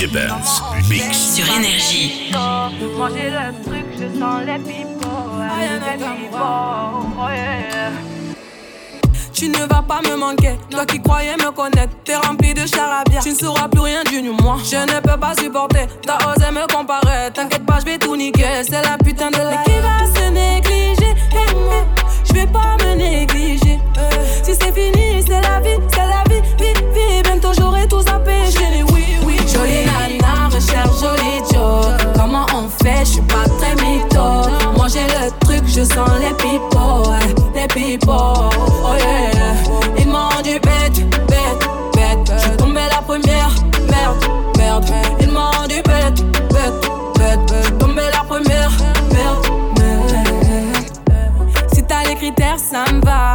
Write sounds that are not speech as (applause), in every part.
DJ Benz Mix. sur Énergie. Manger le truc, je sens les pipots. Les pipots, oh yeah. Tu ne vas pas me manquer, toi qui croyais me connaître, t'es rempli de charabia. Tu ne sauras plus rien du nu, moi. Je ne peux pas supporter, t'as osé me comparer. T'inquiète pas, je vais tout niquer, c'est la putain de la. Mais qui va se négliger? Je vais pas me négliger. Eh, Si c'est fini, c'est la vie, c'est la vie, vie, vie. Bientôt j'aurai tout oui, oui. Jolie nana, recherche joli Joe. Comment on fait, je suis pas très mytho. J'ai le truc, je sens les ouais, les pipots, oh yeah. Ils m'ont rendu bête, bête, bête. Je suis tombée la première, merde, merde. Ils m'ont rendu bête, bête, bête. Je suis tombée la première, merde, merde. Si t'as les critères, ça me va.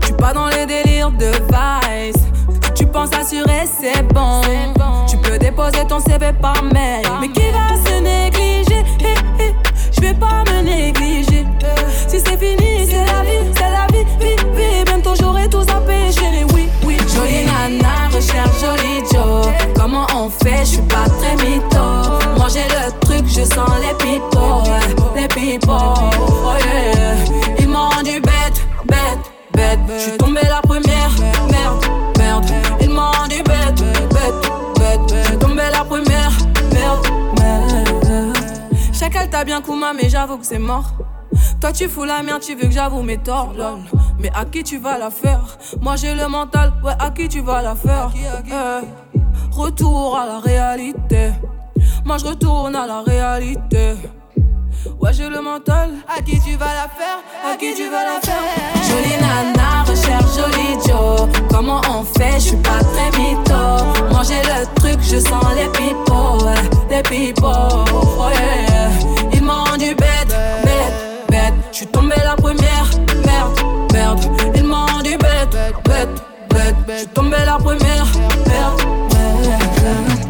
Je suis pas dans les délires de vice. Tu penses assurer, c'est bon. Déposer ton CV par mail. Mais qui va se négliger? Je vais pas me négliger. Si c'est fini, c'est la vie, c'est la vie, vie, vie. Bientôt j'aurai tout zappé, chérie, oui, oui. Jolie nana, recherche joli Joe. Comment on fait, je suis pas très mytho. J'ai le truc, je sens les ouais, les pipots, oh yeah. Ils m'ont rendu bête, bête, bête. Chacal t'a bien Kuma, mais j'avoue que c'est mort. Toi tu fous la merde, tu veux que j'avoue mes torts, lol. Mais à qui tu vas la faire? Moi j'ai le mental, ouais, à qui tu vas la faire? Eh, Retour à la réalité. Moi je retourne à la réalité. Ouais, j'ai le mental. À qui tu vas la faire? À qui tu vas la faire? Jolie nana, recherche joli Joe. Comment on fait? Je suis pas très mytho. Moi j'ai le truc, je sens les pipots. Ouais, les pipots. Oh yeah m'a rendu bête, bête, bête. Je suis tombé la première, merde, merde. Il m'a rendu bête, bête, bête. Je suis tombé la première, merde, merde.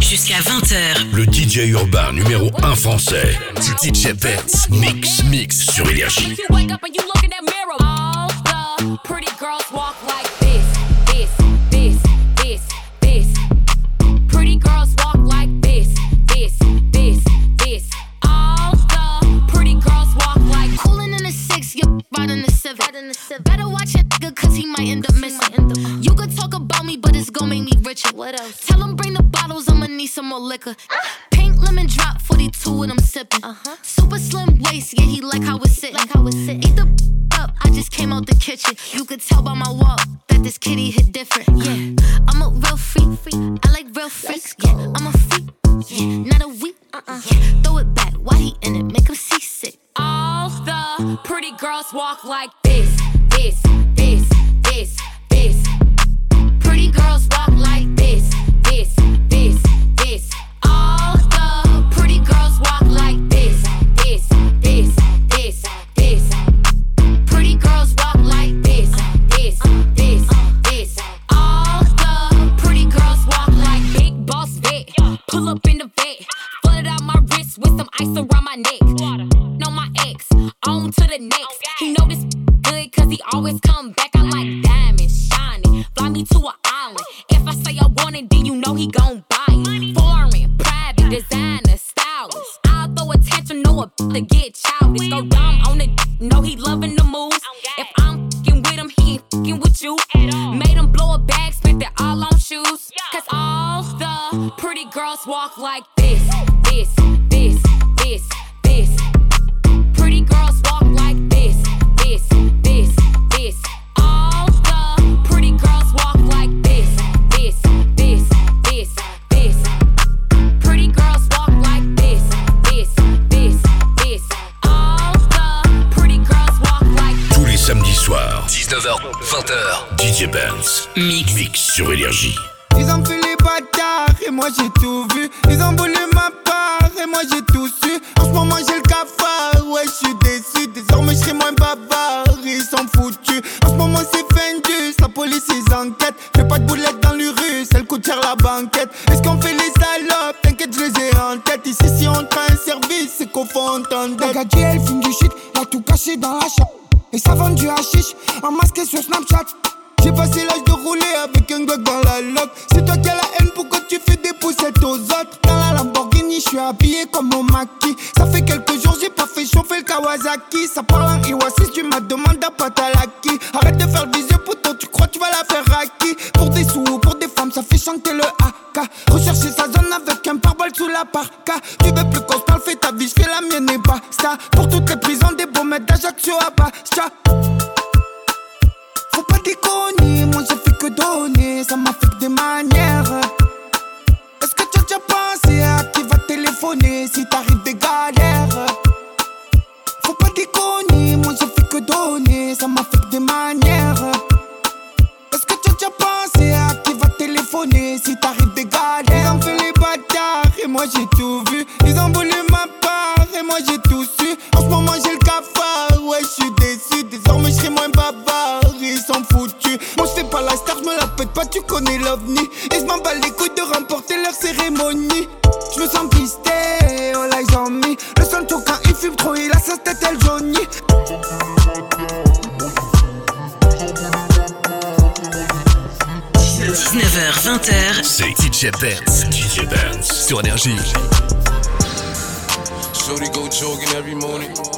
jusqu'à 20h. Le DJ urbain numéro 1 français, DJ Pets, Mix Mix sur Énergie. What else? Tell him bring the bottles, I'ma need some more liquor. Pink lemon drop, 42 and I'm sipping. Uh-huh. Super slim waist, yeah, he like how it's sitting. Like how it's sitting. Eat the up, I just came out the kitchen. You could tell by my walk that this kitty hit different. Yeah, I'm a real freak. I like real freaks. Yeah, I'm a freak. Yeah, not a weak. Uh-uh. Yeah, throw it back. Why he in it? Make him seasick. all the pretty girls walk like this, this, this, this, this. Pretty girls walk like en tête. Ici si on prend un service, c'est qu'au fond on t'en La gadget, elle fume du shit, y'a tout caché dans la chambre. Et ça vend du hashish, en masqué sur Snapchat. J'ai passé l'âge de rouler avec un gars dans la loque. C'est toi qui as la haine, pourquoi tu fais des poussettes aux autres? Dans la Lamborghini, je suis habillé comme mon maquis. Ça fait quelques jours, j'ai pas fait chauffer le Kawasaki. Ça parle en Iwasis, tu m'as demandé à Patalaki. Arrête à Bastia. Faut pas déconner, moi j'ai fait que donner, ça m'affecte des manières. Est-ce que tu as déjà pensé à qui va téléphoner si t'arrives des galères? Faut pas déconner, moi j'ai fait que donner, ça m'affecte des manières. Est-ce que tu as déjà pensé à qui va téléphoner si t'arrives des galères? Ils ont fait les bâtards et moi j'ai tout vu. Ils ont voulu connais l'ovni. Et je m'en bats les couilles de remporter leur cérémonie. Je me sens pisté, oh là ils ont mis. Le Sancho quand il fume trop, il a sa tête elle jaunit. 19h, 20h, C'est DJ Benz, DJ Benz sur Énergie. Shorty go jogging every morning.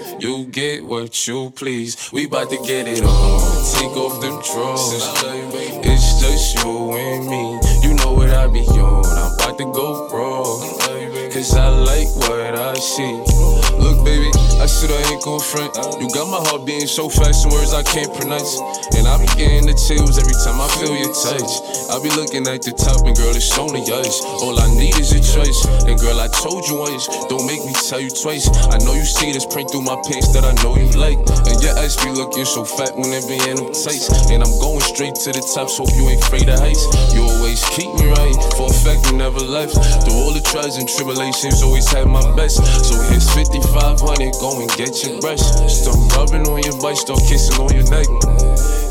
You get what you please. We bout to get it on. Take off them drawers. It's just you and me. You know what I be on. I'm about to go wrong. Cause I like what I see. Look, baby, I said I ain't gon' front. You got my heart beating so fast, some words I can't pronounce. And I be getting the chills every time I feel your touch. I be looking at the top, and girl, it's only us. All I need is a choice. And girl, I told you once, don't make me tell you twice. I know you see this print through my pants that I know you like. And your ass be looking so fat when it be in them tights. And I'm going straight to the top, so you ain't afraid of heights. You always keep me right, for a fact you never left. Through all the trials and tribulations, always had my best. So here's 5500, go and get your brush. Start rubbing on your butt, start kissing on your neck.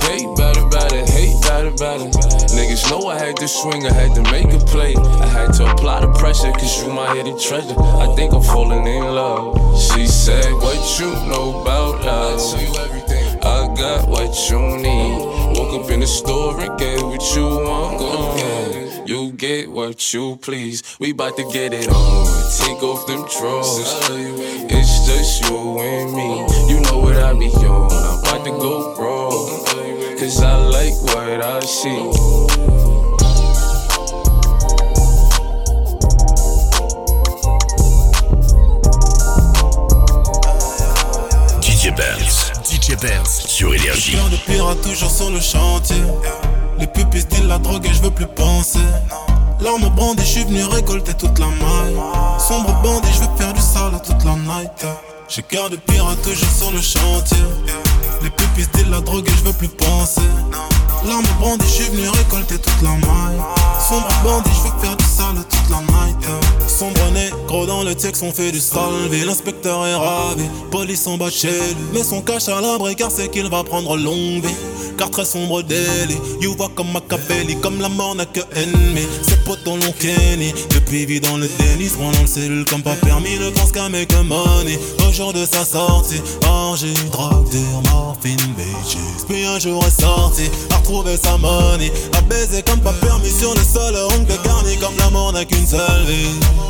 Hate better, better, hate better, better. Niggas know I had to swing, I had to make a play. I had to apply the pressure, cause you my hidden treasure. I think I'm falling in love. She said, What you know about love? I tell you everything. I got what you need. Woke up in the store and get what you want. Go. You get what you please. We bout to get it on. Take off them drawers. It's just you and me. You know what I be on. I'm about to go broke. Cause I like what I see. DJ Benz. DJ Benz sur Énergie. Cœur de pirate toujours sur le chantier. Les pupilles style la drogue et je veux plus penser. L'arme brandie, je suis venu récolter toute la maille. Sombre bandit, je veux faire du sale toute la night. J'ai cœur de pirate toujours sur le chantier. Les pupilles style la drogue et je veux plus penser. L'arme brandie, je suis venu récolter toute la maille. Sombre bandit, je veux faire du sale toute la night. Sombre négro dans le texte, on fait du salvé. L'inspecteur est ravi, police en bas chez lui. Mais son cache à l'abri car c'est qu'il va prendre longue vie. Car très sombre délit, you vois comme Machiavelli, comme la mort n'a que ennemi. Ses potes l'ont Kenny, depuis vit dans le déni, prend dans le cellule comme pas permis, ne pense qu'à make money. Au jour de sa sortie, orgie, drogue, dure, morphine, bitches. Puis un jour est sorti, a retrouvé sa money, a baiser comme pas permis sur le sol, ongle garni comme la mort n'a qu'une seule vie.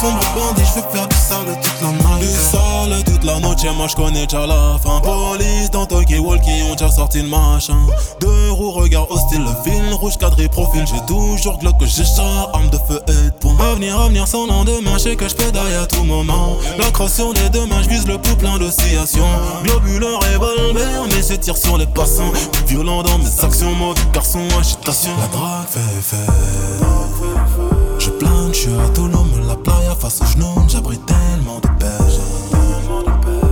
Sombre bandit, je veux faire du sale toute la night. Du sale toute la noche, moi je connais déjà la fin. Police dans Tokyo Walkie ont déjà sorti le machin. Deux roues, regard hostile, le fil rouge cadré profil. J'ai toujours glock que j'ai char, arme de feu et de poing. Avenir, avenir sans lendemain, je sais que je pédaille à tout moment. La crosse sur les deux mains, vise le pouls plein d'oscillations. Globule, revolver, mais je tire sur les passants. Violent dans mes actions, mauvais garçon, agitation. La drague fait fait. Je plane, je suis autonome, face au genou, j'abrite tellement de paix.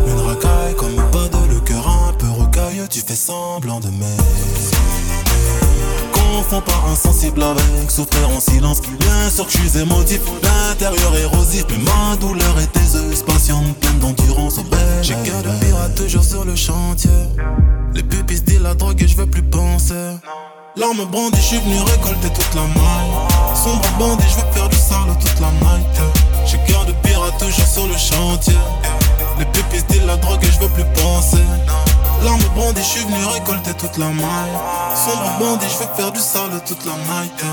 Une racaille comme pas de le cœur un peu rocailleux, tu fais semblant de m'aimer. Confonds pas insensible avec souffrir en silence. Bien sûr que je suis émotif, l'intérieur érosif, mais ma douleur est aiseuse, patiente, pleine d'endurance au bel. J'ai cœur de pirate toujours sur le chantier. Les pupilles se disent la drogue et je veux plus penser. L'arme brandie, je suis venu récolter toute la maille. Sombre bandit, je veux faire du sale toute la night. J'ai cœur de pirate toujours sur le chantier. Les se disent la drogue et je veux plus penser. L'arme brandie, je suis venu récolter toute la maille. Sombre bandit, je veux faire du sale toute la night.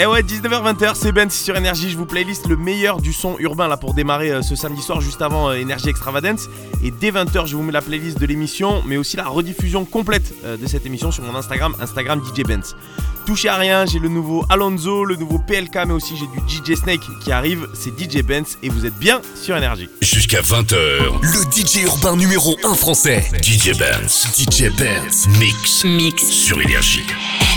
Et ouais, 19h-20h, c'est Ben sur Énergie. Je vous playlist le meilleur du son urbain là pour démarrer euh, ce samedi soir, juste avant euh, Énergie Extravagance. Et dès 20h, je vous mets la playlist de l'émission, mais aussi la rediffusion complète euh, de cette émission sur mon Instagram, Instagram DJ Benz. Touchez à rien, j'ai le nouveau Alonso, le nouveau PLK, mais aussi j'ai du DJ Snake qui arrive. C'est DJ Benz et vous êtes bien sur Énergie. Jusqu'à 20h, le DJ urbain numéro 1 français. DJ Benz. DJ Benz. Mix. Mix. Sur Énergie. Énergie.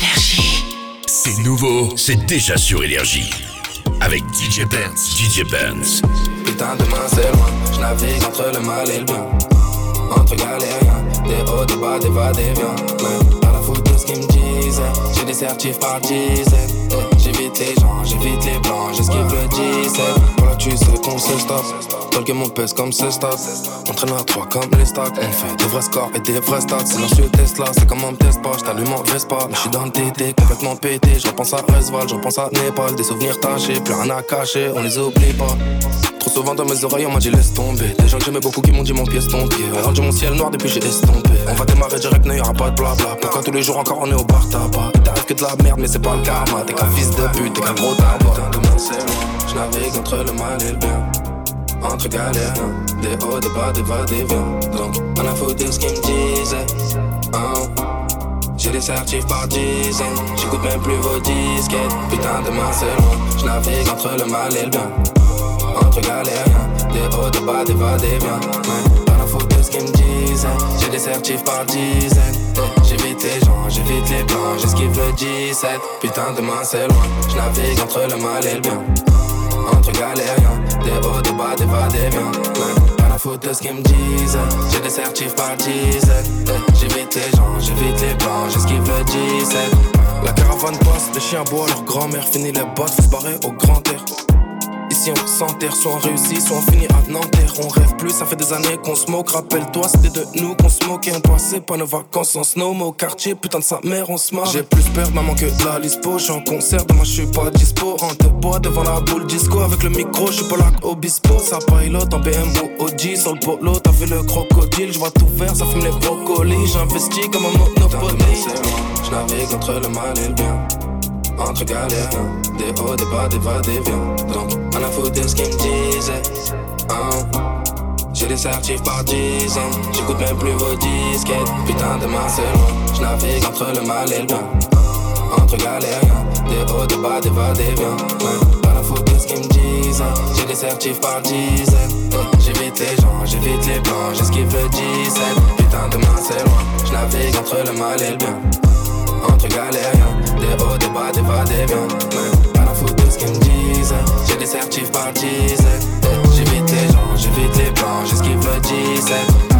C'est nouveau, c'est déjà sur Énergie. Avec DJ Benz. DJ Benz. Putain, demain c'est loin. Je navigue entre le mal et le bien. Entre galériens, des hauts, des bas, des va, des viens. Mais pas la faute de ce qu'ils me disaient. J'ai des certifs par dizaines. J'évite les gens, j'évite les blancs, j'esquive le 17. Voilà, tu sais qu'on se. Dans le mon pèse comme ce stade. Entraîneur à 3 comme les stacks. On fait des vrais scores et des vrais stats. Silencieux Tesla, c'est comme un test pas. J't'allume en Vespa. Mais j'suis dans le TT, complètement pété. Je repense à Resval, je repense à Népal. Des souvenirs tachés, plus rien à cacher, on les oublie pas. Trop souvent dans mes oreilles, on m'a dit laisse tomber. Des gens que j'aimais beaucoup qui m'ont dit mon pied est tombé. Rendu mon ciel noir depuis j'ai estompé. On va démarrer direct, n'y aura pas de blabla. Pourquoi tous les jours encore on est au bar tabac? T'arrives que de la merde, mais c'est pas le karma. T'es qu'un fils de t'es qu'un gros tabac. Je navigue entre le mal et le bien. Entre galères, des hauts, des bas, des va, des viens. Donc, on a foutu ce qu'ils me disaient. Hein. J'ai des certifs par dizaines, j'écoute même plus vos disquettes. Putain, demain c'est loin, je navigue entre le mal et le bien. Entre galériens, des hauts, des bas, des va, des viens. Ouais, pas la faute de ce qu'ils me disaient. J'ai des certifs par dizaines. J'évite les gens, j'évite les blancs, j'esquive le 17. Putain, demain c'est loin, je navigue entre le mal et le bien. Entre galériens, des hauts, des bas, des va, des viens. Pas la faute de ce qu'ils me disent. J'ai des certifs par dizaines. J'évite les gens, j'évite les blancs, j'esquive le 17. La caravane passe, les chiens boivent, leur grand-mère finit les bottes, faut se au grand air. Ici on s'enterre, soit on réussit, soit on finit à Nanterre. On rêve plus, ça fait des années qu'on se moque. Rappelle-toi, c'était de nous qu'on se moquait. On passait pas nos vacances en snow, mais au quartier, putain de sa mère, on se marre. J'ai plus peur, maman, que de la lispo. J'suis en concert, demain j'suis pas dispo. En te bois devant la boule disco. Avec le micro, j'suis pas là obispo. Ça pilote en BMW OG sur le polo. T'as vu le crocodile, j'vois tout faire, ça fume les brocolis. J'investis comme un monopoly. J'navigue entre le mal et le bien entre galères, des hauts, des bas, des va, des viens. Donc, on a foutu ce qu'ils me disaient. Hein. J'ai des certifs par dizaines, j'écoute même plus vos disquettes. Putain, demain c'est loin, j'navigue entre le mal et le bien. Entre galériens, des hauts, des bas, des va, des viens. Ouais, pas la faute de ce qu'ils me disent. J'ai des certifs par dizaines. J'évite les gens, j'évite les blancs, j'esquive le 17. Putain, demain c'est loin, j'navigue entre le mal et le bien. Entre galériens, des hauts, des bas, des va, des. Ouais, pas la faute de ce qu'ils me disent. J'ai des certifs par dizaines. J'évite les gens, j'évite les blancs, j'esquive le 17.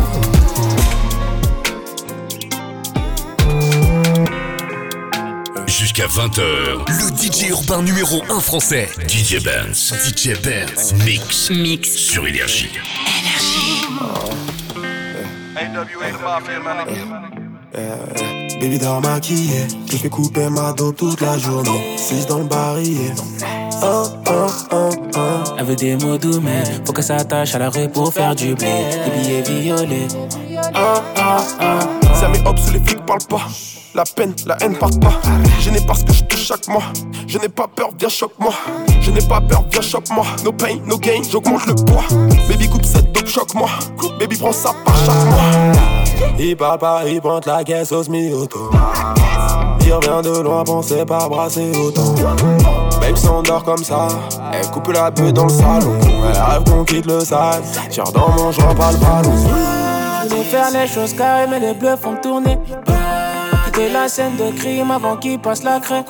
Jusqu'à 20h, le DJ urbain numéro 1 français, DJ Benz. DJ Benz. Mix. Mix. Sur Énergie. Baby dort maquillée, je fais couper ma dope toute la journée. 6 dans le barillet. Oh, oh, oh, oh. Elle veut des mots doux, mais faut que ça attache à la rue pour faire du blé. Des billets violets. Ah, ah, ah, Ça met hop sous les flics parle pas. La peine, la haine part pas. Je n'ai pas ce que je touche chaque mois. Je n'ai pas peur, viens choque-moi. Je n'ai pas peur, viens choque-moi. No pain, no gain, j'augmente le poids. Baby coupe cette dope, choque-moi. Baby prends ça par chaque mois. Il parle pas, il pointe la caisse au semi-auto. Il revient de loin, pensez pas brasser autant. Babe s'endort comme ça, elle coupe la bulle dans le salon. Elle rêve qu'on quitte le sale. Tire dans mon genre, pas le ballon. Je veux faire les choses carrées, mais les bleus font tourner. Quitter la scène de crime avant qu'il passe la craie.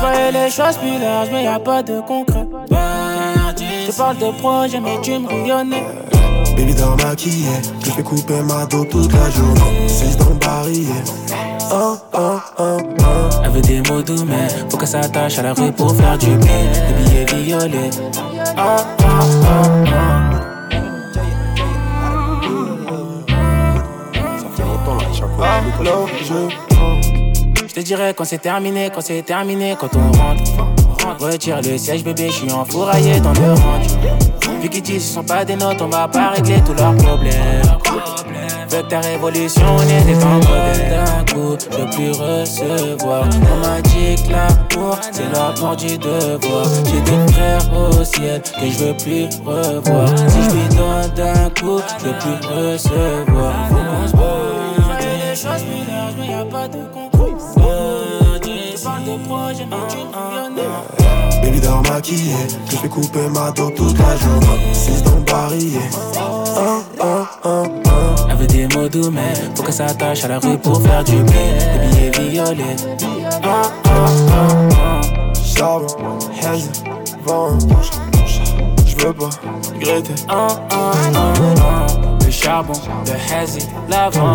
Voyais les choses plus larges, mais y a pas de concret. Tu parles de projet, mais tu me rayonnais. Baby dort maquillée, je fais couper ma dope toute la journée. 6 dans le barillet. Oh, oh, oh, oh. Elle veut des mots doux, mais faut que ça attache à la rue pour faire du blé. Des billets violets. Oh, oh, oh, oh. Je te dirais quand c'est terminé, quand c'est terminé, quand on rentre. Retire le siège, bébé, je suis enfouraillé dans le range. Vu qu'ils disent ce sont pas des notes, on va pas régler tous leurs problèmes. Veux que ta révolution n'était pas en D'un coup, je plus recevoir. On m'a dit que l'amour, c'est l'amour du devoir. J'ai des frères au ciel que je veux plus revoir. Si je lui donne d'un coup, je plus recevoir. Faut les choses mais y'a pas de concours. De projet, mais tu me Baby dort maquillée, je fais couper ma dope toute la journée. 6 dans oh. Elle veut des mots doux, mais faut que ça attache à la rue pour faire du blé. Des billets violets. Charbon, vent. Je veux pas regretter. Le charbon, le hazy, l'avant.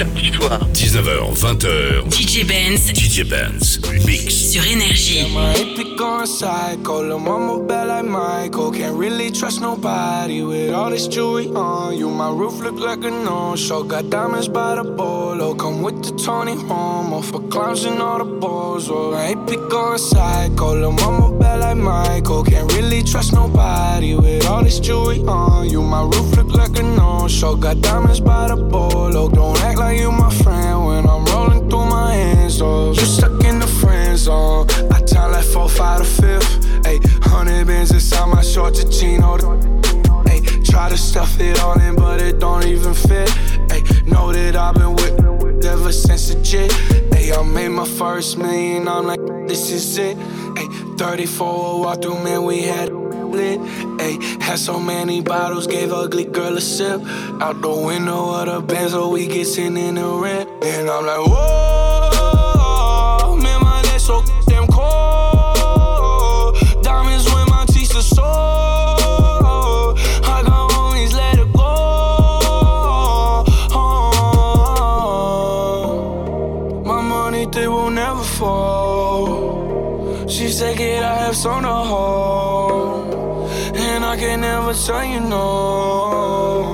oh. 19h, 20h. DJ Benz. DJ Benz. Mix. Sur Énergie. psycho. Lil' mama bad like Michael. Can't really trust nobody with all this jewelry on you. My roof look like a no-show. Got diamonds by the bolo. Come with the Tony Homo for clowns and all the balls. Oh, I ain't pick going psycho. Lil' mama bad like Michael. Can't really trust nobody with all this jewelry on you. My roof look like a no-show. Got diamonds by the bolo. Don't act like you my friend when I'm rolling through my hands. Oh, you stuck in the friend zone. I time like four, five, to fifth. Ayy, hundred bins inside my short to chino. Ayy, try to stuff it all in, but it don't even fit. Ayy, know that I've been with ever since the jit. Ayy, I made my first million. I'm like, this is it. Ayy, 34 walk through, man, we had lit. Ayy, had so many bottles, gave ugly girl a sip. Out the window of the Benz, so we get sitting in the rent. And I'm like, whoa, Never tell you no.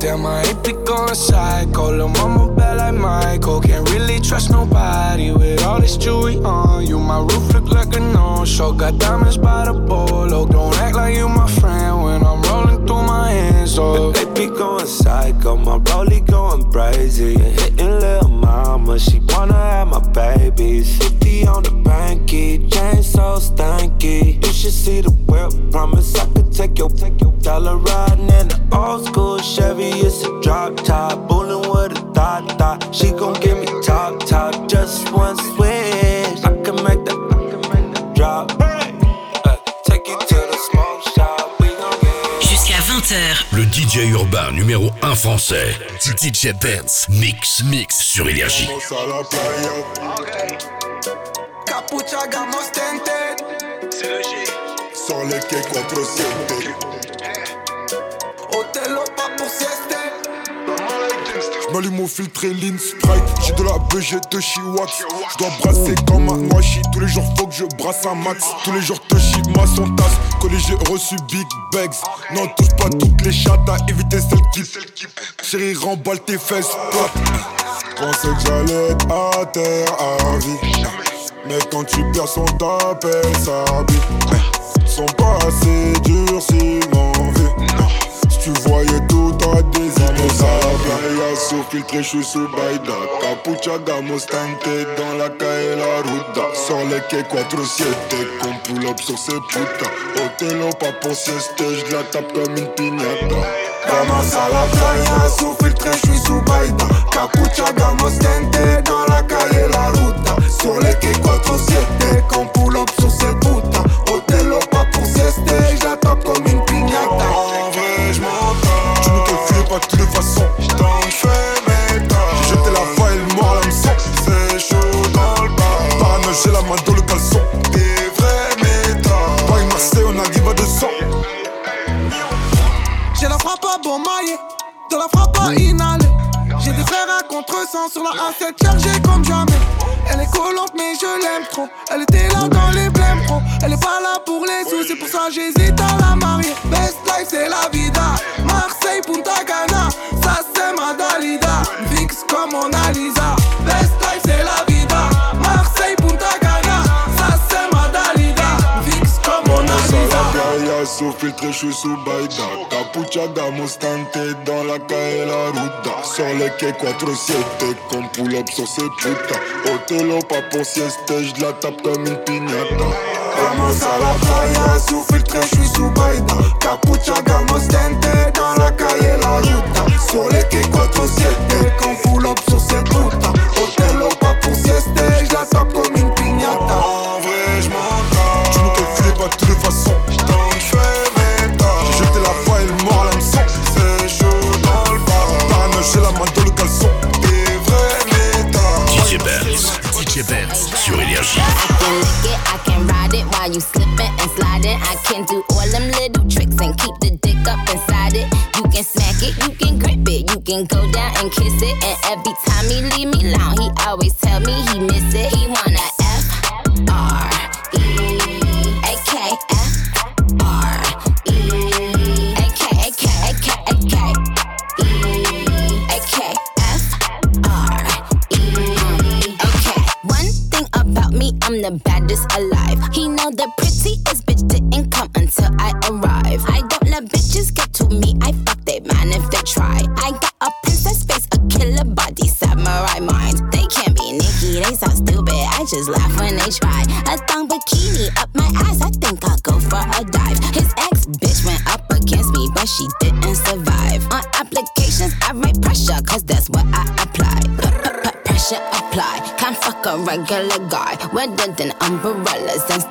Damn, I ain't be going psycho. Lil' mama bad like Michael. Can't really trust nobody with all this jewelry on you. My roof look like a no-show. Got diamonds by the bolo. Don't act like you my friend when I'm rolling through my hands. Oh, (laughs) They be going psycho, my rollie going crazy. Hitting little mama, she wanna have my babies. 50 on the banky, chain so stanky. You should see the whip, promise I could take your, take your dollar riding in the old school Chevy. It's a drop top, bullin' with a thought thought. She gon' give me top top, just one switch. I can make that, I can make that drop. Uh, take you to the smoke shop, we gon' get Jusqu'à 20h. Le DJ urbain numéro 1 français. DJ Benz. Mix. Mix sur Énergie. Capucha gamos. Les quais 4-7. Otelo pas pour sieste. J'm'allume au filtre et lean sprite. J'ai de la BG de Chiwax. J'dois brasser comme un noachi. Tous les jours faut que je brasse un max. Tous les jours Toshi ma son tasse. Collé j'ai reçu big bags. Non, touche pas toutes les chattes à éviter celles qui. Chérie, remballe tes fesses. Pop. Pensais que j'allais être à terre à vie. Mais quand tu perds son t'appelles sa vie. Sont pas assez durs s'ils m'en veulent. Si tu voyais tout, t'aurais des amis à la playa Sous filtré, je suis sous Baïda Capucha, gamos, tente Dans la calle, la ruta Sur les quais 4-7 Qu'on pull up sur ces putas Otelo, pas pour sieste Je la tape comme une piñata Vamos a la playa, sous filtre, je suis sous Baïda. Capucha, gamos, tente, dans la calle, la ruta. Sur les quais 4-7, qu'on pull up sur ces putas. Tape comme une piñata. En vrai, je m'entends Tu ne calcules pas de toutes les façons. Tant je fais mes J'ai jeté la faille, le mort, l'hameçon C'est chaud dans le bar Parano, j'ai la main dans le caleçon. Des vrais méthodes Paris, Marseille, on arrive à 200 J'ai la frappe à bon maillet, de la frappe à inhaler. J'ai des frères à contre-sens sur la A7 chargée comme jamais. Elle est collante, mais je l'aime trop. Elle était là dans les blèmes pro. Elle est pas là pour les sous, c'est pour ça j'hésite à la marier. Best life, c'est la vida. Marseille, Punta Cana, ça c'est ma Dalida. Fixe comme Mona Lisa. Sous filtre, je suis sous Baïda Capucha, gamos, tente Dans la calle, la ruta Sur les quais 4-7 Qu'on pull up sur ces putas Otelo, pas pour sieste Je la tape comme une piñata. Vamos a la playa, sous filtre, je suis sous Baïda. Capucha, gamos,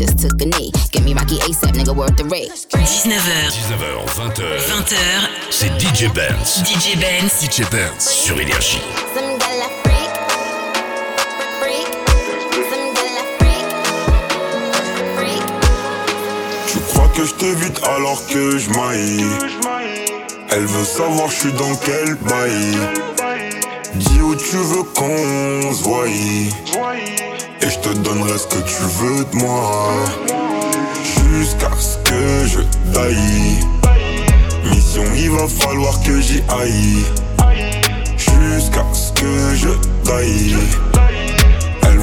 just took a knee. Give me Rocky ASAP, nigga, worth the rate. 19h. 19h, 20h. 20h. C'est DJ Benz. DJ Benz. DJ Benz sur Énergie. Tu crois que je t'évite alors que je maille? Elle veut savoir je suis dans quel bail Dis où tu veux qu'on se voie. Et je te donnerai ce que tu veux de moi. Jusqu'à ce que je taille. Mission il va falloir que j'y aille. Jusqu'à ce que je taille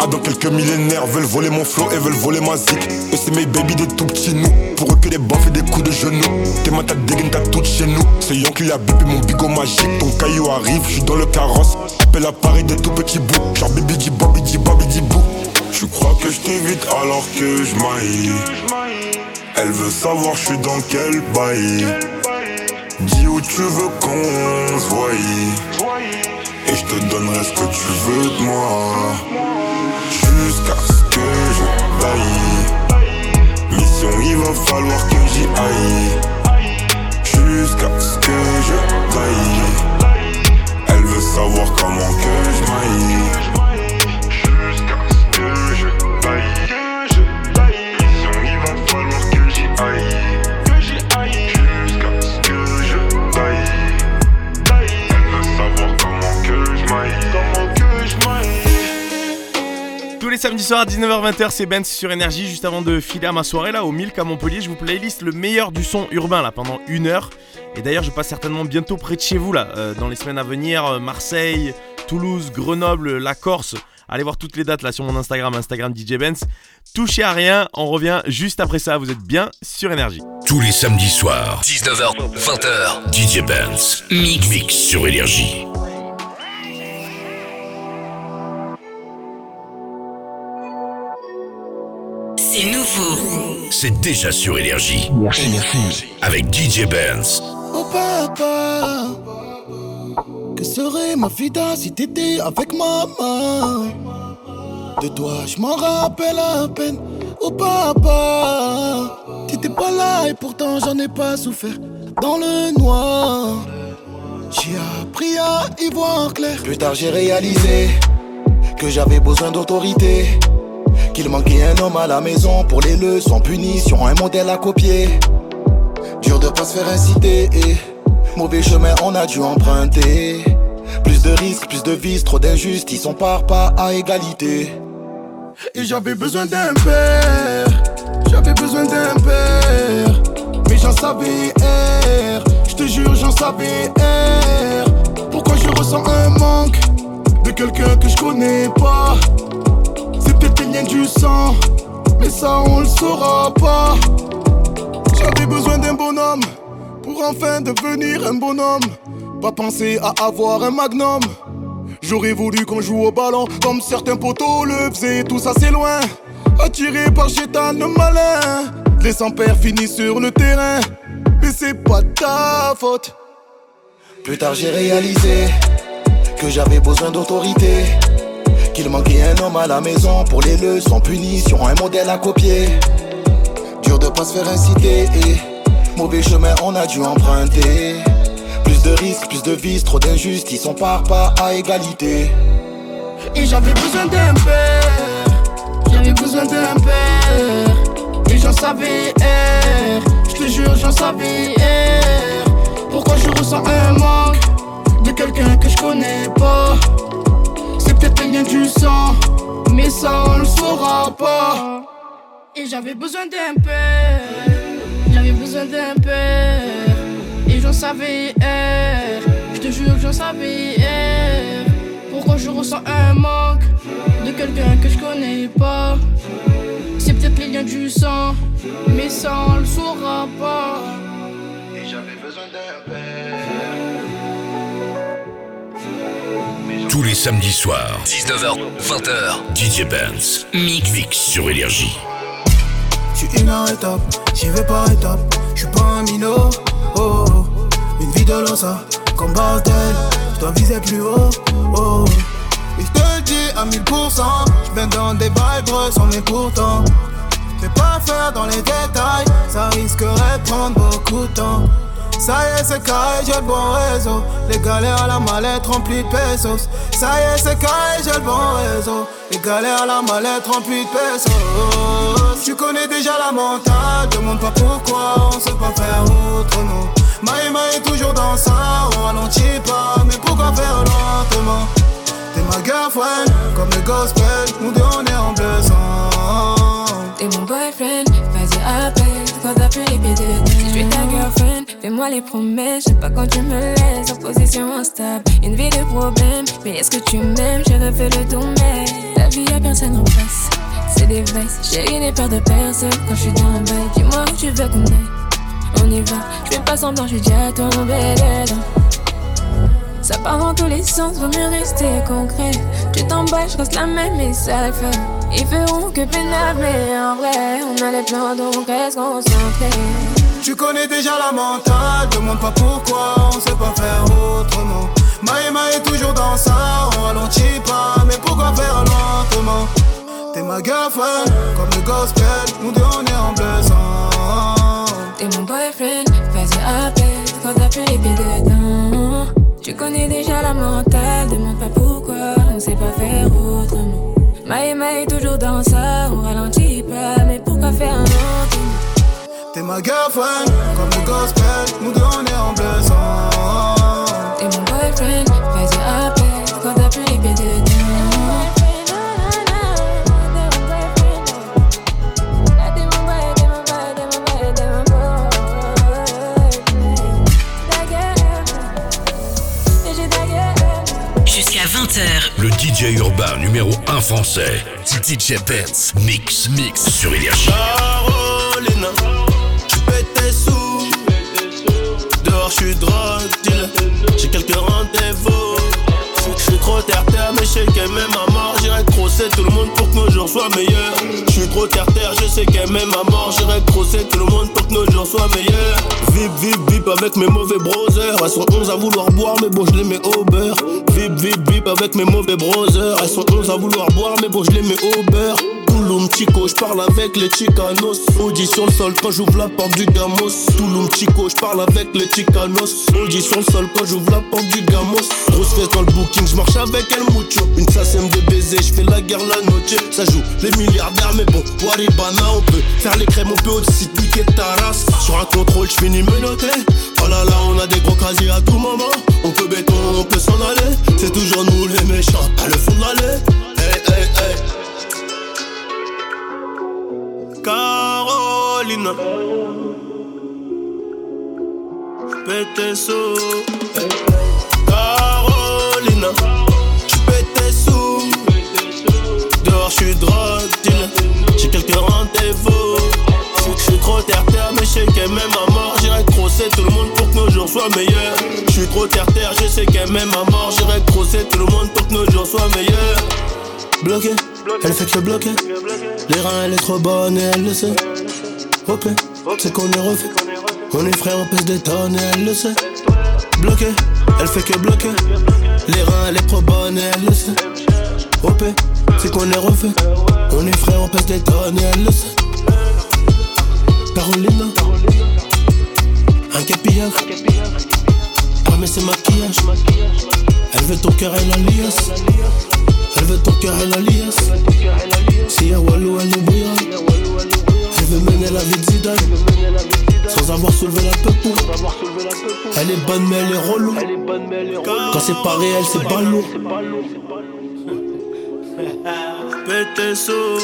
ah, dans quelques millénaires, veulent voler mon flow et veulent voler ma zik. Et c'est mes baby des tout petits nous. Pour eux que des baffes et des coups de genoux. Tes mains, t'as dégaine, t'as tout chez nous. C'est Yankee, a bip et mon bigot magique. Ton caillou arrive, je suis dans le carrosse. Appelle à Paris des tout petits bouts. Genre baby dit Bobby dit Bobby dit bou. Tu crois que je t'évite alors que je maille. Elle veut savoir je suis dans quel bail. Dis où tu veux qu'on se Et je te donnerai ce que tu veux de moi Jusqu'à ce que je taille Mission il va falloir que j'y aille. Jusqu'à ce que je taille Elle veut savoir comment que je maille les samedis soirs à 19h-20h, c'est Benz sur Énergie. Juste avant de filer à ma soirée là au Milk à Montpellier, je vous playlist le meilleur du son urbain là pendant une heure. Et d'ailleurs, je passe certainement bientôt près de chez vous là, euh, dans les semaines à venir, euh, Marseille, Toulouse, Grenoble, la Corse. Allez voir toutes les dates là sur mon Instagram, Instagram DJ Benz. Touchez à rien, on revient juste après ça. Vous êtes bien sur Énergie. Tous les samedis soirs, 19h, 20h, DJ Benz. Mix. Mix sur Énergie. C'est nouveau. C'est déjà sur Énergie. Avec DJ Benz. Oh papa, que serait ma vida si t'étais avec maman De toi je m'en rappelle à peine. Oh papa, t'étais pas là et pourtant j'en ai pas souffert. Dans le noir, j'ai appris à y voir clair. Plus tard j'ai réalisé que j'avais besoin d'autorité. Qu'il manquait un homme à la maison pour les leçons, punition, un modèle à copier. Dur de pas se faire inciter, et mauvais chemin on a dû emprunter. Plus de risques, plus de vices, trop d'injustice, on part pas à égalité. Et j'avais besoin d'un père, j'avais besoin d'un père. Mais j'en savais R, je te jure j'en savais R. Pourquoi je ressens un manque de quelqu'un que je connais pas? Du sang, mais ça on le saura pas. J'avais besoin d'un bonhomme pour enfin devenir un bonhomme. Pas penser à avoir un magnum. J'aurais voulu qu'on joue au ballon comme certains poteaux le faisaient, tout ça c'est loin. Attiré par chétan le malin, les sans-pères finissent sur le terrain. Mais c'est pas ta faute. Plus tard j'ai réalisé que j'avais besoin d'autorité. Qu'il manquait un homme à la maison pour les leçons, punition, un modèle à copier. Dur de pas se faire inciter et mauvais chemin on a dû emprunter. Plus de risques, plus de vices, trop d'injustice, on part pas à égalité. Et j'avais besoin d'un père, j'avais besoin d'un père. Et j'en savais R, je te jure j'en savais R. Pourquoi je ressens un manque de quelqu'un que je connais pas? Peut-être un lien du sang, mais ça on le saura pas. Et j'avais besoin d'un père, j'avais besoin d'un père. Et j'en savais R, je te jure j'en savais R. Pourquoi je ressens un manque de quelqu'un que je connais pas? C'est peut-être les liens du sang, mais ça on le saura pas. Et j'avais besoin d'un Tous les samedis soirs, 19h, 20h, DJ Benz. Mix. Mix sur Énergie. J'suis inarrêtable, j'y vais par étapes. J'suis pas un minot, oh, oh. Une vie de losa, comme Bartel. J'dois viser plus haut, oh. Et j'te le dis à 1000%. J'viens dans des vibes sans mais pourtant. Fais pas faire dans les détails, ça risquerait de prendre beaucoup de temps. Ça y est, c'est carré, j'ai le bon réseau. Les galères à la mallette remplie de pesos. Ça y est, c'est carré, j'ai le bon réseau. Les galères à la mallette remplie de pesos. Tu connais déjà la mentale, demande pas pourquoi, on sait pas faire autrement. Maïma est toujours dans ça, on ralentit pas, mais pourquoi faire lentement? T'es ma girlfriend, comme le gospel, nous fais-moi les promesses. J'aime pas quand tu me laisses en position instable. Une vie de problème, mais est-ce que tu m'aimes? J'ai refait le mais la vie y'a personne en face. C'est des vices, j'ai n'ai peur de personne quand je suis dans le bail. Dis-moi où tu veux qu'on aille. On y va, je fais pas semblant, je dis à tomber dedans. Ça part dans tous les sens, vaut mieux rester concret. Tu t'emballes, je reste la même et ça le fait. Ils feront que pénal, mais en vrai, on a les plans donc reste concentré. Tu connais déjà la mentale, demande pas pourquoi, on sait pas faire autrement. Maïma est toujours dans ça, on ralentit pas, mais pourquoi faire lentement? T'es ma girlfriend, comme le gospel, nous deux on est en bleu sang. T'es mon boyfriend, vas-y appelle quand t'as plus les pieds dedans. Tu connais déjà la mentale, demande pas pourquoi, on sait pas faire autrement. Maïma est toujours dans ça, on ralentit pas, mais pourquoi faire lentement? T'es ma girlfriend, comme le gospel, nous deux on est en bleu sang. T'es mon boyfriend, vas-y appelle quand t'as plus les pieds dedans. Jusqu'à 20h. Le DJ urbain numéro 1 français. DJ Benz. Mix. Mix sur Énergie. Pour que Je je sais qu'elle m'aime à mort. J'irai crosser tout le monde pour que nos jours soient meilleurs. Vip, vip, vip avec mes mauvais brothers. Elles sont 11 à vouloir boire, mais bon, je les mets au beurre. Vip, vip, vip avec mes mauvais brothers. Elles sont 11 à vouloir boire, mais bon, je les mets au beurre. Touloum Chico, j'parle avec les Chicanos. Audi sur le sol quand j'ouvre la porte du Gamos. Touloum Chico, j'parle avec les Chicanos. Audi sur le sol quand j'ouvre la porte du Gamos. Grosse fesse dans le booking, j'marche avec El Mucho. Une sème de baiser, j'fais la guerre la noche. Ça joue les milliardaires, mais bon, Waribana, on peut faire les crèmes, on peut aussi piquer ta race. Sur un contrôle, j'finis menotté. Oh là là, on a des gros casiers à tout moment. On peut béton, on peut s'en aller. C'est toujours nous les méchants, à le fond de l'allée. Hey, hey, hey. Carolina. J'pète. J'pète Dehors, j'suis drogue dealer. J'ai quelques rendez-vous. J'suis trop terre-terre, mais j'sais qu'elle m'aime à mort. J'irai crosser tout le monde pour que nos jours soient meilleurs. J'suis trop terre-terre, je sais qu'elle m'aime à mort. J'irai crosser tout le monde pour que nos jours soient meilleurs. Bloqué, elle fait que bloquer. Les reins, elle est trop bonne et elle le sait. Ok, c'est qu'on est refait. On est frères, on pèse des tonnes et elle le sait. Bloqué, elle fait que bloquer. Les reins, elle est trop bonne et elle le sait. C'est qu'on est refait. On est frères, on pèse des tonnes et elle le sait. Carolina, un capillage. Ah, mais c'est maquillage. Elle veut ton cœur, elle a liasse. Elle veut ton cœur, elle a liasse. Si y'a Walou, elle brillera. Elle veut mener la vie de Zidane. Sans avoir soulevé la peau. Elle est bonne, mais elle est relou. Quand c'est pas réel, c'est ballot. Sous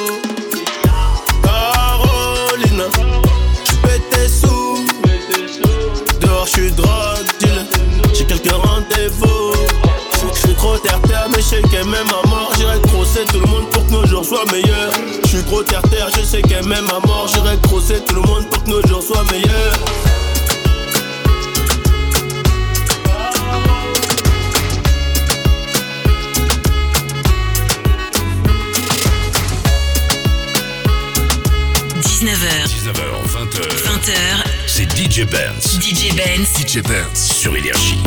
Carolina. J'pète sous. Dehors, j'suis drogue dealer. J'ai quelques rendez-vous. J'suis trop terre-terre, mais j'sais qu'elle m'aime à mort. J'irai crosser tout le monde pour que nos jours soient meilleurs. J'suis trop terre-terre, je sais qu'elle m'aime à mort. J'irai crosser tout le monde pour que nos jours soient meilleurs. – 19h, 20h, 20h, c'est DJ Benz. DJ Benz. DJ Benz sur Énergie.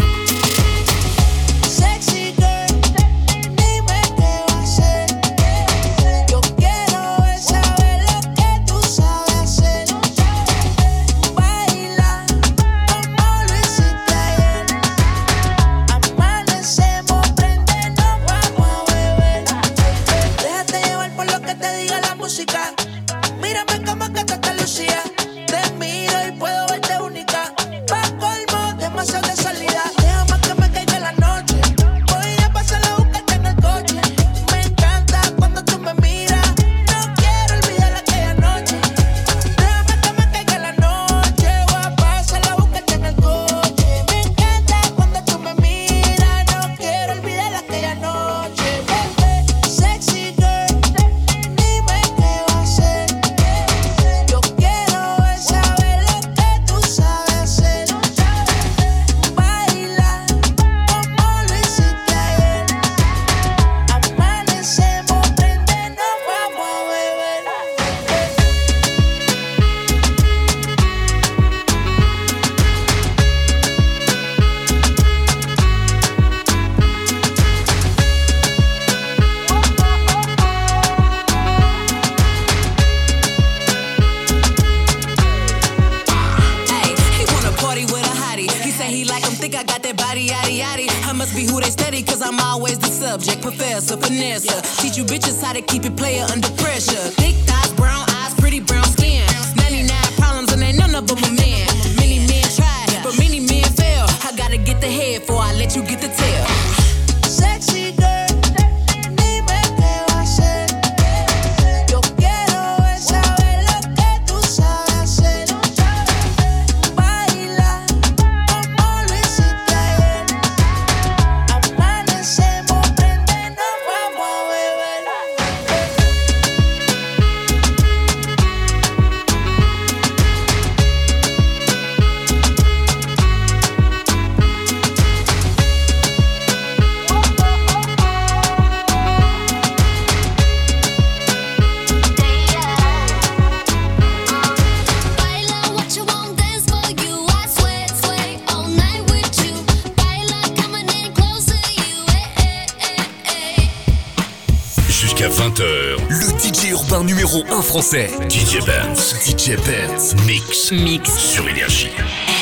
80 numéro 1 français. DJ Benz, DJ Benz, mix, mix sur Énergie.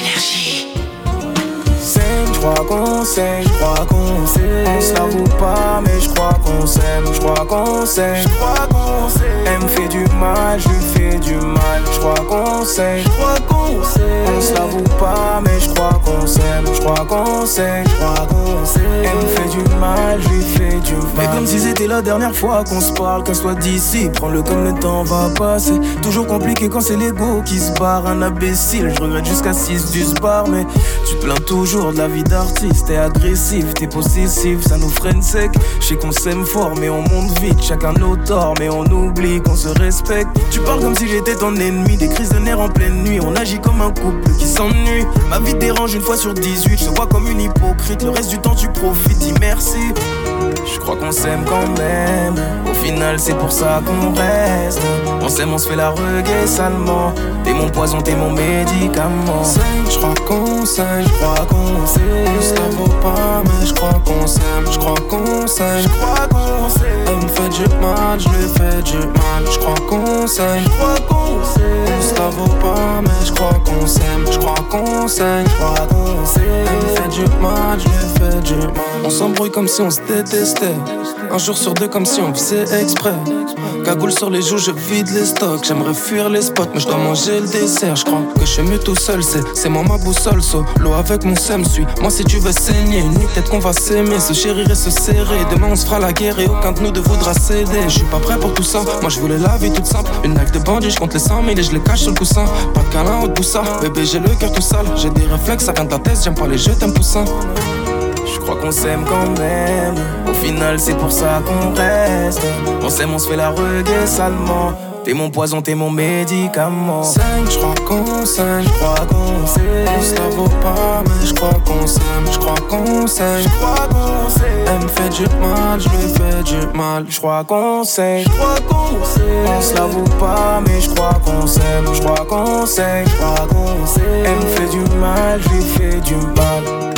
Énergie. Je crois qu'on sait, je crois qu'on sait. On se l'avoue pas, mais je crois qu'on s'aime. Je crois qu'on sait, je crois qu'on sait. Elle me fait du mal, je lui fais du mal. Je crois qu'on sait, on se l'avoue pas, mais je crois qu'on s'aime. Je crois qu'on s'aime, je crois qu'on s'aime. Elle me fait du mal, je lui fais du mal. Mais comme si c'était la dernière fois qu'on se parle, qu'elle soit d'ici. Prends-le comme le temps va passer. Toujours compliqué quand c'est l'ego qui se barre. Un imbécile, je regrette jusqu'à 6 du bar. Mais plains toujours de la vie d'artiste. T'es agressif, t'es possessif, ça nous freine sec. Je sais qu'on s'aime fort, mais on monte vite. Chacun nos torts, mais on oublie qu'on se respecte. Tu parles comme si j'étais ton ennemi. Des crises de nerfs en pleine nuit. On agit comme un couple qui s'ennuie. Ma vie dérange une fois sur 18. Je vois comme une hypocrite. Le reste du temps, tu profites. Dis merci. Je crois qu'on s'aime quand même. Final, c'est pour ça qu'on reste. On s'aime, on se fait la reggae salement. T'es mon poison, t'es mon médicament. Je crois qu'on s'aime, je crois qu'on s'aime. Ça vaut pas, mais je crois qu'on s'aime. Je crois qu'on s'aime, je crois qu'on s'aime. Du mal, je lui fais du mal. Je crois qu'on s'aime, je crois qu'on s'aime. Ça vaut pas, mais je crois qu'on s'aime. Je crois qu'on s'aime, je crois qu'on s'aime. Elle me fait du mal, je lui fais du mal. On s'embrouille comme si on se détestait. Un jour sur deux, comme si on faisait exprès. Cagoule sur les joues, je vide les stocks. J'aimerais fuir les spots, mais je dois manger le dessert. Je crois que je suis mieux tout seul, c'est, c'est moi ma boussole. Solo avec mon seum, suis. Moi, si tu veux saigner, une nuit, peut-être qu'on va s'aimer, se chérir et se serrer. Demain, on se fera la guerre et aucun de nous ne voudra céder. Je suis pas prêt pour tout ça. Moi, je voulais la vie toute simple. Une life de bandit, je compte les 100 000 et je les cache sur le coussin. Pas de câlin au ça. Bébé, j'ai le cœur tout sale. J'ai des réflexes, ça vient de la tête. J'aime pas les jeux, t'aimes poussin. Je crois qu'on s'aime quand même. Au final, c'est pour ça qu'on reste. On s'aime, on se fait la reggae salement. T'es mon poison, t'es mon médicament. je crois qu'on s'aime, je crois qu'on s'aime. Ça vaut pas, mais je crois qu'on s'aime, je crois qu'on s'aime, je crois qu'on s'aime. Elle me fait du mal, je lui fais du mal. Je crois qu'on s'aime, je crois qu'on s'aime. On se l'avoue pas, mais je crois qu'on s'aime, je crois qu'on s'aime, je crois qu'on s'aime. Elle me fait du mal, je lui fais du mal.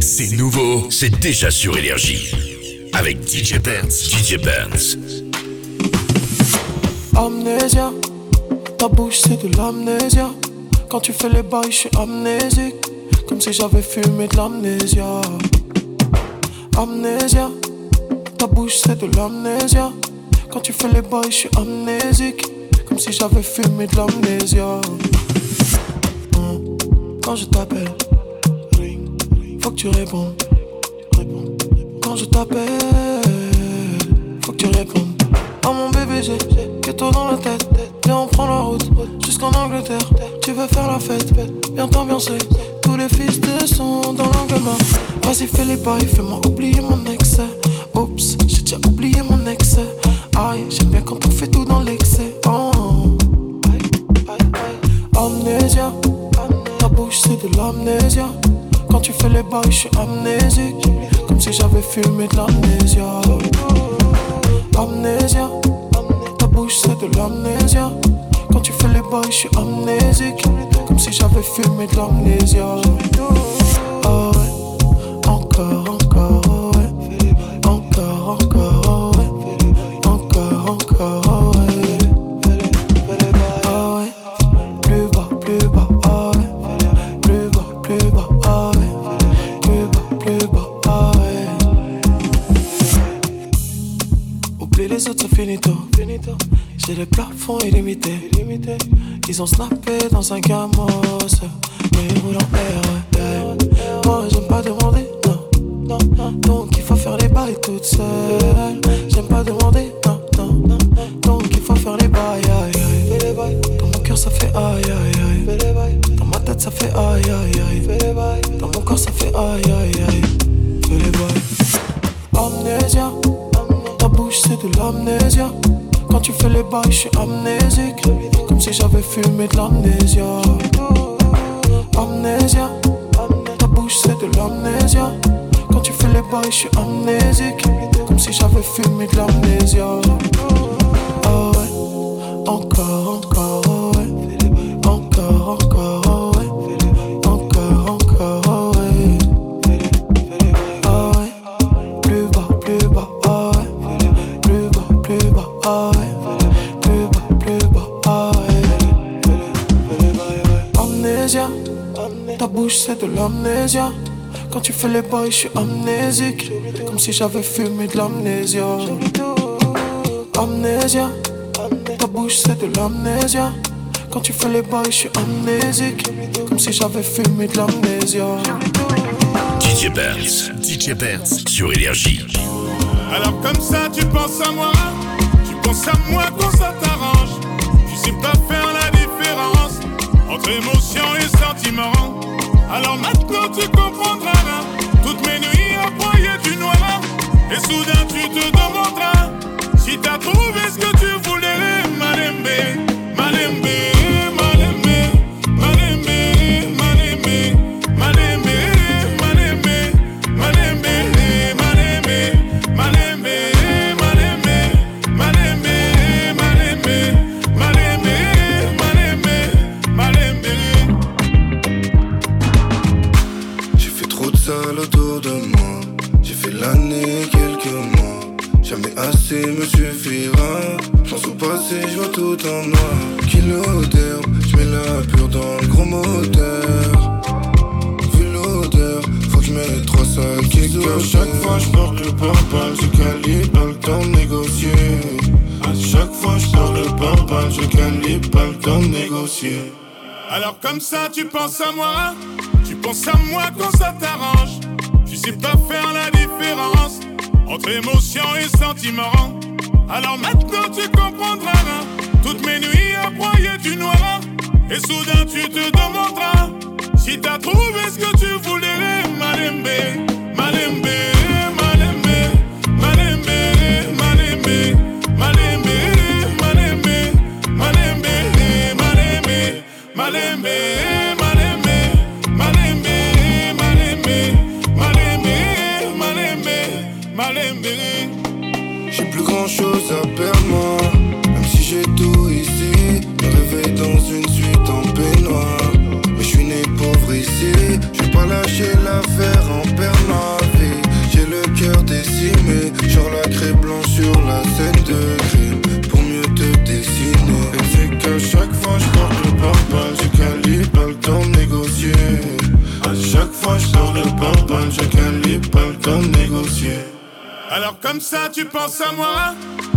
C'est nouveau, c'est déjà sur Énergie. Avec DJ Benz. DJ Benz. Amnésia, ta bouche c'est de l'amnésia. Quand tu fais les bails, je suis amnésique. Comme si j'avais fumé de l'amnésia. Amnésia, ta bouche c'est de l'amnésia. Quand tu fais les bails, je suis amnésique. Comme si j'avais fumé de l'amnésia. Quand je t'appelle faut que tu répondes. Quand je t'appelle, faut que tu répondes. Oh mon bébé, j'ai toi dans la tête. Viens, on prend la route jusqu'en Angleterre. Tu veux faire la fête, viens t'ambiancer. Tous les fils de son dans l'angle Vas-y, fais les bails, fais-moi oublier mon excès. Oups, j'ai déjà oublié mon excès. Aïe, j'aime bien quand on fait tout dans l'excès. Oh. Amnésia, ta bouche c'est de l'amnésia. Quand tu fais les bails, je suis amnésique. Comme si j'avais fumé de l'amnésia. Amnésia, c'est de l'amnésia. Quand tu fais les bails, je suis amnésique. Comme si j'avais fumé de l'amnésia. Ils ont snappé dans un gamos. Mais roulent en ouais. Moi, j'aime pas demander, non. Donc il faut faire les bails toute seule. J'aime pas demander, non, non, non. Donc il faut faire les bails, aïe, aïe. Dans mon cœur, ça fait aïe, aïe, aïe. Dans ma tête, ça fait aïe, aïe, aïe. Dans mon corps, ça fait aïe, aïe, aïe. Fais les bails. Amnésia, ta bouche, c'est de l'amnésia. Quand tu fais les bails, je suis amnésique. J'avais fumé de l'amnésia. Amnésia, ta bouche, c'est de l'amnésia. Quand tu fais les bails, je suis amnésique. Comme si j'avais fumé de l'amnésia. L'amnésia. Quand tu fais les boys, je suis amnésique. Comme si j'avais fumé de l'amnésia. Amnésia. Ta bouche, c'est de l'amnésia. Quand tu fais les boys, je suis amnésique. Comme si j'avais fumé de l'amnésia. DJ Burns, DJ Burns sur Énergie. Alors comme ça, tu penses à moi, tu penses à moi quand ça t'arrange. Tu sais pas faire la différence entre émotion et sentiment. Alors maintenant tu comprendras toutes mes nuits à broyer du noir. Et soudain tu te demanderas si t'as trouvé ce que tu voulais, Malembe, Malembe. Ça, tu penses à moi, tu penses à moi quand ça t'arrange. Tu sais pas faire la différence entre émotion et sentiment. Alors maintenant tu comprendras toutes mes nuits à broyer du noir. Et soudain tu te demanderas si t'as trouvé ce que tu voulais, Malembe, Malembe, Malembe, Malembe, Malembe. Malembe, Malembe, Malembe, grand chose à perdre comme ça tu penses à moi,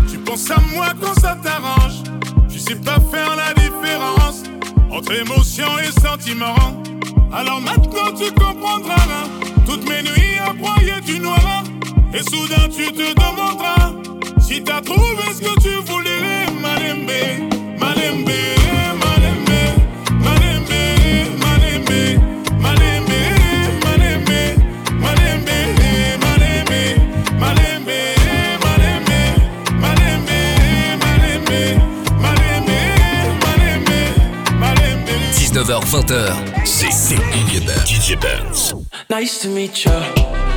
tu penses à moi quand ça t'arrange? Tu sais pas faire la différence entre émotion et sentiment. Alors maintenant tu comprendras toutes mes nuits à broyer du noir. Et soudain tu te demanderas si t'as trouvé ce que tu voulais, Malembe, Malembe, Malembe, Malembe, Malembe. h 20h, c'est DJ Benz. Nice to meet ya.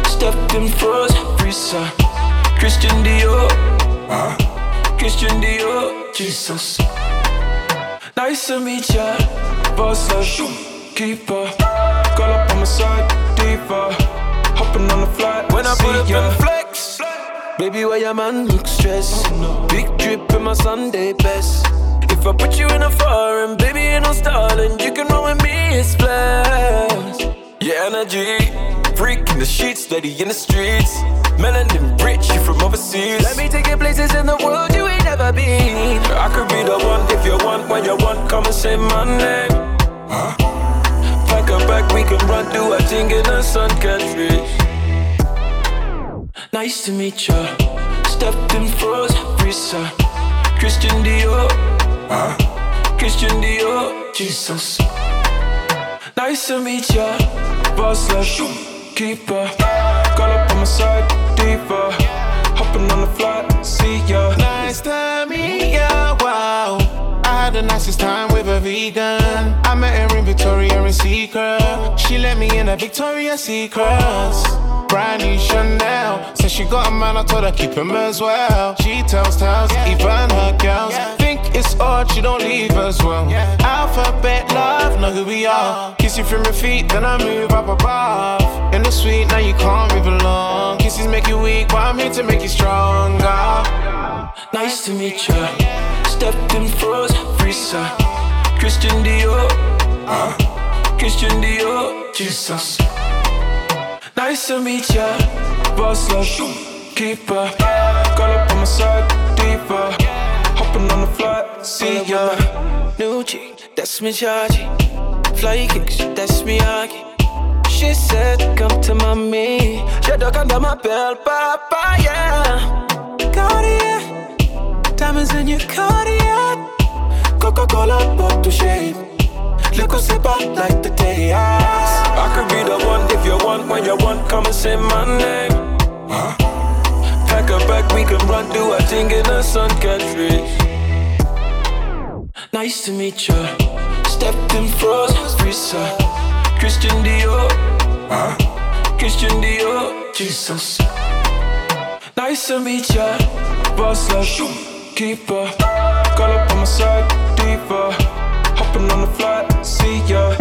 Stepped in froze, Risa. Christian Dior. Huh? Christian Dior. Jesus. Nice to meet ya. Boss like keeper. Girl up on my side, deeper. Hopping on the flight. When I put up in flex. Baby, why your man look stressed? Big drip in my Sunday best. If I put you in a foreign, baby, ain't no stalling. You can roll with me, it's flash. Your energy, freak in the sheets, steady in the streets. Melanin rich, you from overseas. Let me take you places in the world you ain't never been. I could be the one if you want, when you want, come and say my name. Huh? Pack a bag, we can run, do a thing in the sun country. Nice to meet ya. Stepped in froze. Christian Dior. Christian Dior, Jesus. Nice to meet ya. Boss like keeper. Girl up on my side, deeper. Hopping on the flight, see ya. Nice to meet ya. Wow. I had the nicest time with a vegan. I met her in Victoria in Secret. She let me in a Victoria's Secret. Brand new Chanel. Said she got a man, I told her keep him as well. She tells tales, even her girls. It's odd, she don't leave as well. Alphabet love, know who we are. Oh. Kiss you from your feet, then I move up above. In the suite, now you can't move along. Kisses make you weak, but I'm here to make you stronger. Nice to meet ya. Stepped in froze, Frisa. Christian Dior. Huh? Christian Dior, Jesus. Nice to meet ya, boss love, keeper. Girl up on my side, deeper. Hopping on the flight, see ya. New chick, that's me charge. Fly kicks, that's me Aki. She said, come to mommy. She dug under my belt, papa, yeah. Cartier, diamonds in your Cartier. Coca-Cola, pop to shade. Look what's about like the day I could be the one if you want, when you want, come and say my name. Huh? A we can run, do a thing in the sun, catfish. Nice to meet ya. Stepped in froze, freezer. Christian Dior. Huh? Christian Dior, Jesus. Nice to meet ya. Boss love, keeper. Girl up on my side, deeper. Hopping on the flight, see ya.